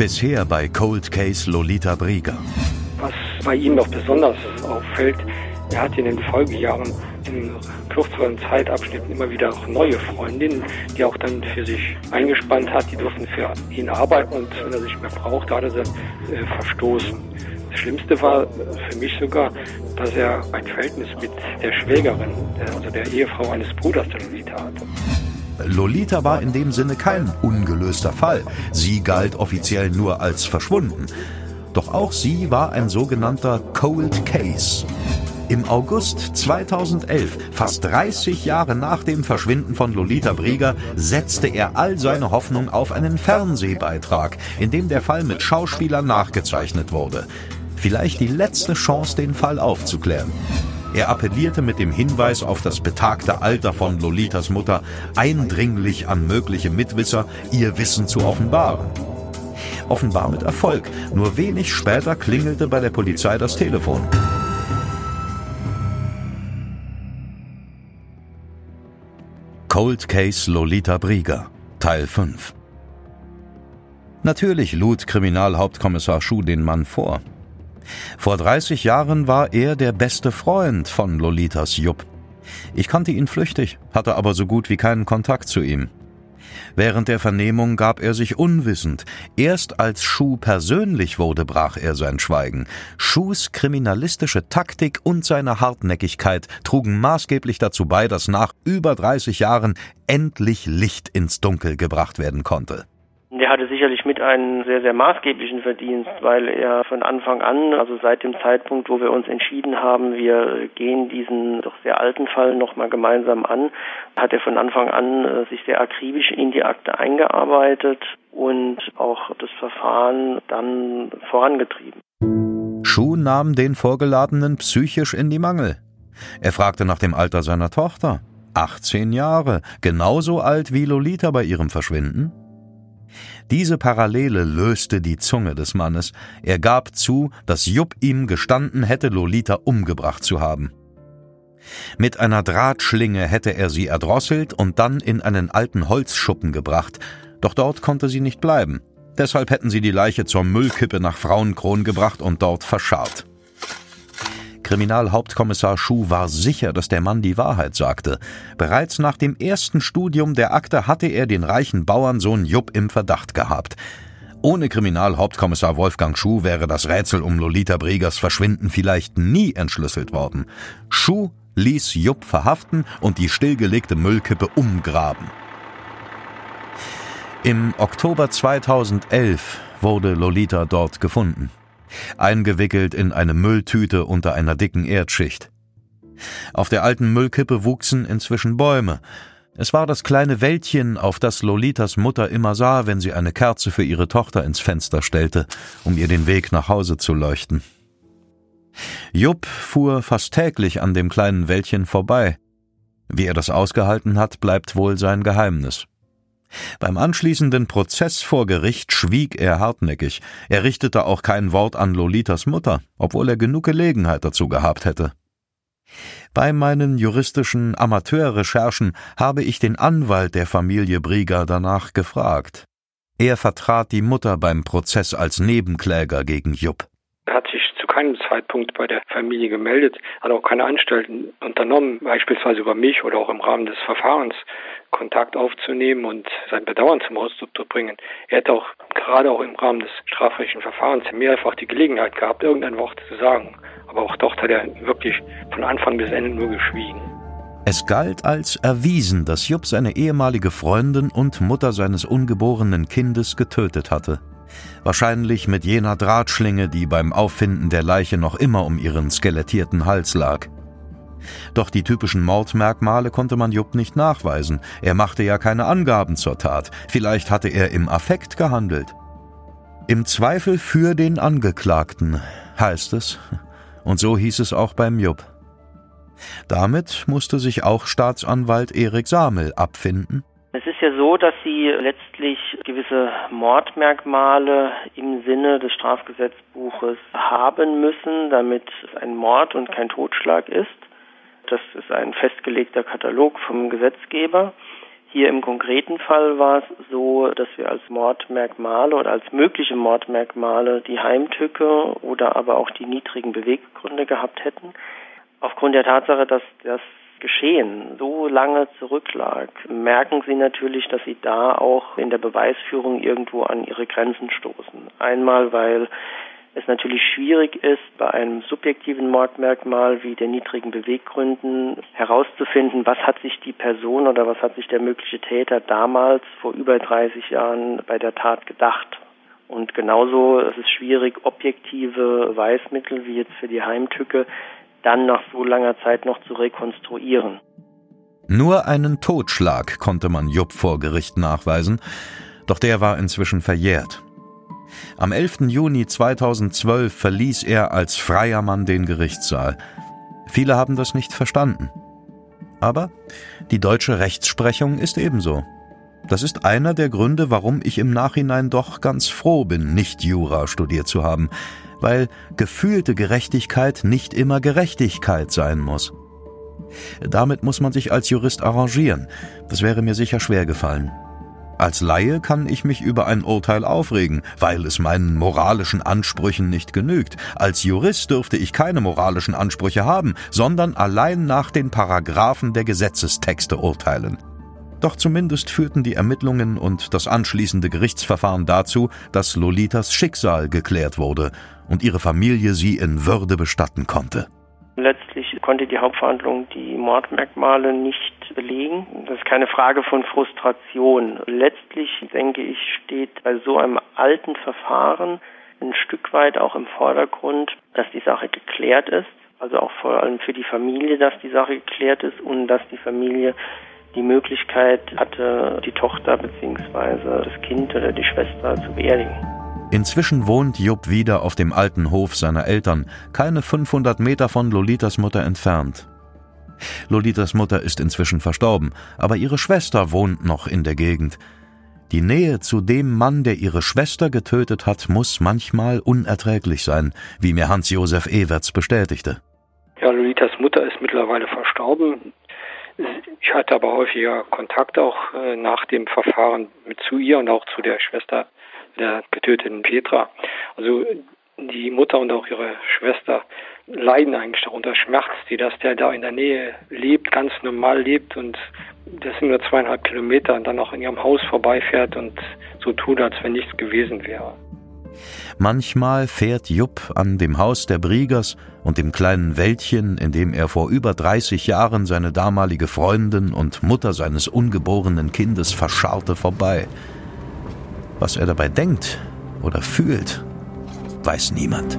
Bisher bei Cold Case Lolita Brieger. Was bei ihm noch besonders auffällt, er hat in den Folgejahren in kürzeren Zeitabschnitten immer wieder auch neue Freundinnen, die auch dann für sich eingespannt hat. Die durften für ihn arbeiten und wenn er sich mehr braucht, hat er sie äh, verstoßen. Das Schlimmste war für mich sogar, dass er ein Verhältnis mit der Schwägerin, also der Ehefrau eines Bruders der Lolita hatte. Lolita war in dem Sinne kein ungelöster Fall. Sie galt offiziell nur als verschwunden. Doch auch sie war ein sogenannter Cold Case. Im August 2011, fast 30 Jahre nach dem Verschwinden von Lolita Brieger, setzte er all seine Hoffnung auf einen Fernsehbeitrag, in dem der Fall mit Schauspielern nachgezeichnet wurde. Vielleicht die letzte Chance, den Fall aufzuklären. Er appellierte mit dem Hinweis auf das betagte Alter von Lolitas Mutter eindringlich an mögliche Mitwisser, ihr Wissen zu offenbaren. Offenbar mit Erfolg. Nur wenig später klingelte bei der Polizei das Telefon. Cold Case Lolita Brieger, Teil 5 Natürlich lud Kriminalhauptkommissar Schuh den Mann vor. Vor 30 Jahren war er der beste Freund von Lolitas Jupp. Ich kannte ihn flüchtig, hatte aber so gut wie keinen Kontakt zu ihm. Während der Vernehmung gab er sich unwissend. Erst als Schuh persönlich wurde, brach er sein Schweigen. Schuhs kriminalistische Taktik und seine Hartnäckigkeit trugen maßgeblich dazu bei, dass nach über 30 Jahren endlich Licht ins Dunkel gebracht werden konnte. Der hatte sicherlich mit einen sehr, sehr maßgeblichen Verdienst, weil er von Anfang an, also seit dem Zeitpunkt, wo wir uns entschieden haben, wir gehen diesen doch sehr alten Fall nochmal gemeinsam an, hat er von Anfang an äh, sich sehr akribisch in die Akte eingearbeitet und auch das Verfahren dann vorangetrieben. Schuh nahm den Vorgeladenen psychisch in die Mangel. Er fragte nach dem Alter seiner Tochter. 18 Jahre, genauso alt wie Lolita bei ihrem Verschwinden? Diese Parallele löste die Zunge des Mannes. Er gab zu, dass Jupp ihm gestanden hätte, Lolita umgebracht zu haben. Mit einer Drahtschlinge hätte er sie erdrosselt und dann in einen alten Holzschuppen gebracht, doch dort konnte sie nicht bleiben. Deshalb hätten sie die Leiche zur Müllkippe nach Frauenkron gebracht und dort verscharrt. Kriminalhauptkommissar Schuh war sicher, dass der Mann die Wahrheit sagte. Bereits nach dem ersten Studium der Akte hatte er den reichen Bauernsohn Jupp im Verdacht gehabt. Ohne Kriminalhauptkommissar Wolfgang Schuh wäre das Rätsel um Lolita Bregers Verschwinden vielleicht nie entschlüsselt worden. Schuh ließ Jupp verhaften und die stillgelegte Müllkippe umgraben. Im Oktober 2011 wurde Lolita dort gefunden eingewickelt in eine Mülltüte unter einer dicken Erdschicht. Auf der alten Müllkippe wuchsen inzwischen Bäume. Es war das kleine Wäldchen, auf das Lolitas Mutter immer sah, wenn sie eine Kerze für ihre Tochter ins Fenster stellte, um ihr den Weg nach Hause zu leuchten. Jupp fuhr fast täglich an dem kleinen Wäldchen vorbei. Wie er das ausgehalten hat, bleibt wohl sein Geheimnis. Beim anschließenden Prozess vor Gericht schwieg er hartnäckig. Er richtete auch kein Wort an Lolitas Mutter, obwohl er genug Gelegenheit dazu gehabt hätte. Bei meinen juristischen Amateurrecherchen habe ich den Anwalt der Familie Brieger danach gefragt. Er vertrat die Mutter beim Prozess als Nebenkläger gegen Jupp. Er hat sich zu keinem Zeitpunkt bei der Familie gemeldet, hat auch keine Anstalten unternommen, beispielsweise über mich oder auch im Rahmen des Verfahrens Kontakt aufzunehmen und sein Bedauern zum Ausdruck zu bringen. Er hätte auch gerade auch im Rahmen des strafrechtlichen Verfahrens mehrfach die Gelegenheit gehabt, irgendein Wort zu sagen. Aber auch dort hat er wirklich von Anfang bis Ende nur geschwiegen. Es galt als erwiesen, dass Jupp seine ehemalige Freundin und Mutter seines ungeborenen Kindes getötet hatte. Wahrscheinlich mit jener Drahtschlinge, die beim Auffinden der Leiche noch immer um ihren skelettierten Hals lag. Doch die typischen Mordmerkmale konnte man Jupp nicht nachweisen. Er machte ja keine Angaben zur Tat. Vielleicht hatte er im Affekt gehandelt. Im Zweifel für den Angeklagten, heißt es. Und so hieß es auch beim Jupp. Damit musste sich auch Staatsanwalt Erik Samel abfinden. Es ist ja so, dass sie letztlich gewisse Mordmerkmale im Sinne des Strafgesetzbuches haben müssen, damit es ein Mord und kein Totschlag ist. Das ist ein festgelegter Katalog vom Gesetzgeber. Hier im konkreten Fall war es so, dass wir als Mordmerkmale oder als mögliche Mordmerkmale die Heimtücke oder aber auch die niedrigen Beweggründe gehabt hätten. Aufgrund der Tatsache, dass das Geschehen so lange zurücklag, merken Sie natürlich, dass Sie da auch in der Beweisführung irgendwo an Ihre Grenzen stoßen. Einmal, weil es natürlich schwierig ist, bei einem subjektiven Mordmerkmal wie den niedrigen Beweggründen herauszufinden, was hat sich die Person oder was hat sich der mögliche Täter damals vor über 30 Jahren bei der Tat gedacht. Und genauso ist es schwierig, objektive Beweismittel wie jetzt für die Heimtücke dann nach so langer Zeit noch zu rekonstruieren. Nur einen Totschlag konnte man Jupp vor Gericht nachweisen, doch der war inzwischen verjährt. Am 11. Juni 2012 verließ er als freier Mann den Gerichtssaal. Viele haben das nicht verstanden. Aber die deutsche Rechtsprechung ist ebenso. Das ist einer der Gründe, warum ich im Nachhinein doch ganz froh bin, nicht Jura studiert zu haben, weil gefühlte Gerechtigkeit nicht immer Gerechtigkeit sein muss. Damit muss man sich als Jurist arrangieren. Das wäre mir sicher schwer gefallen. Als Laie kann ich mich über ein Urteil aufregen, weil es meinen moralischen Ansprüchen nicht genügt. Als Jurist dürfte ich keine moralischen Ansprüche haben, sondern allein nach den Paragraphen der Gesetzestexte urteilen. Doch zumindest führten die Ermittlungen und das anschließende Gerichtsverfahren dazu, dass Lolitas Schicksal geklärt wurde und ihre Familie sie in Würde bestatten konnte. Letztlich konnte die Hauptverhandlung die Mordmerkmale nicht belegen. Das ist keine Frage von Frustration. Letztlich, denke ich, steht bei so einem alten Verfahren ein Stück weit auch im Vordergrund, dass die Sache geklärt ist. Also auch vor allem für die Familie, dass die Sache geklärt ist und dass die Familie die Möglichkeit hatte, die Tochter bzw. das Kind oder die Schwester zu beerdigen. Inzwischen wohnt Jupp wieder auf dem alten Hof seiner Eltern, keine 500 Meter von Lolitas Mutter entfernt. Lolitas Mutter ist inzwischen verstorben, aber ihre Schwester wohnt noch in der Gegend. Die Nähe zu dem Mann, der ihre Schwester getötet hat, muss manchmal unerträglich sein, wie mir Hans-Josef Ewerts bestätigte. Ja, Lolitas Mutter ist mittlerweile verstorben. Ich hatte aber häufiger Kontakt auch äh, nach dem Verfahren mit zu ihr und auch zu der Schwester der getöteten Petra. Also die Mutter und auch ihre Schwester leiden eigentlich darunter, Schmerz, die dass der da in der Nähe lebt, ganz normal lebt und das sind nur zweieinhalb Kilometer und dann auch in ihrem Haus vorbeifährt und so tut, als wenn nichts gewesen wäre. Manchmal fährt Jupp an dem Haus der Briegers und dem kleinen Wäldchen, in dem er vor über 30 Jahren seine damalige Freundin und Mutter seines ungeborenen Kindes verscharrte, vorbei. Was er dabei denkt oder fühlt, weiß niemand.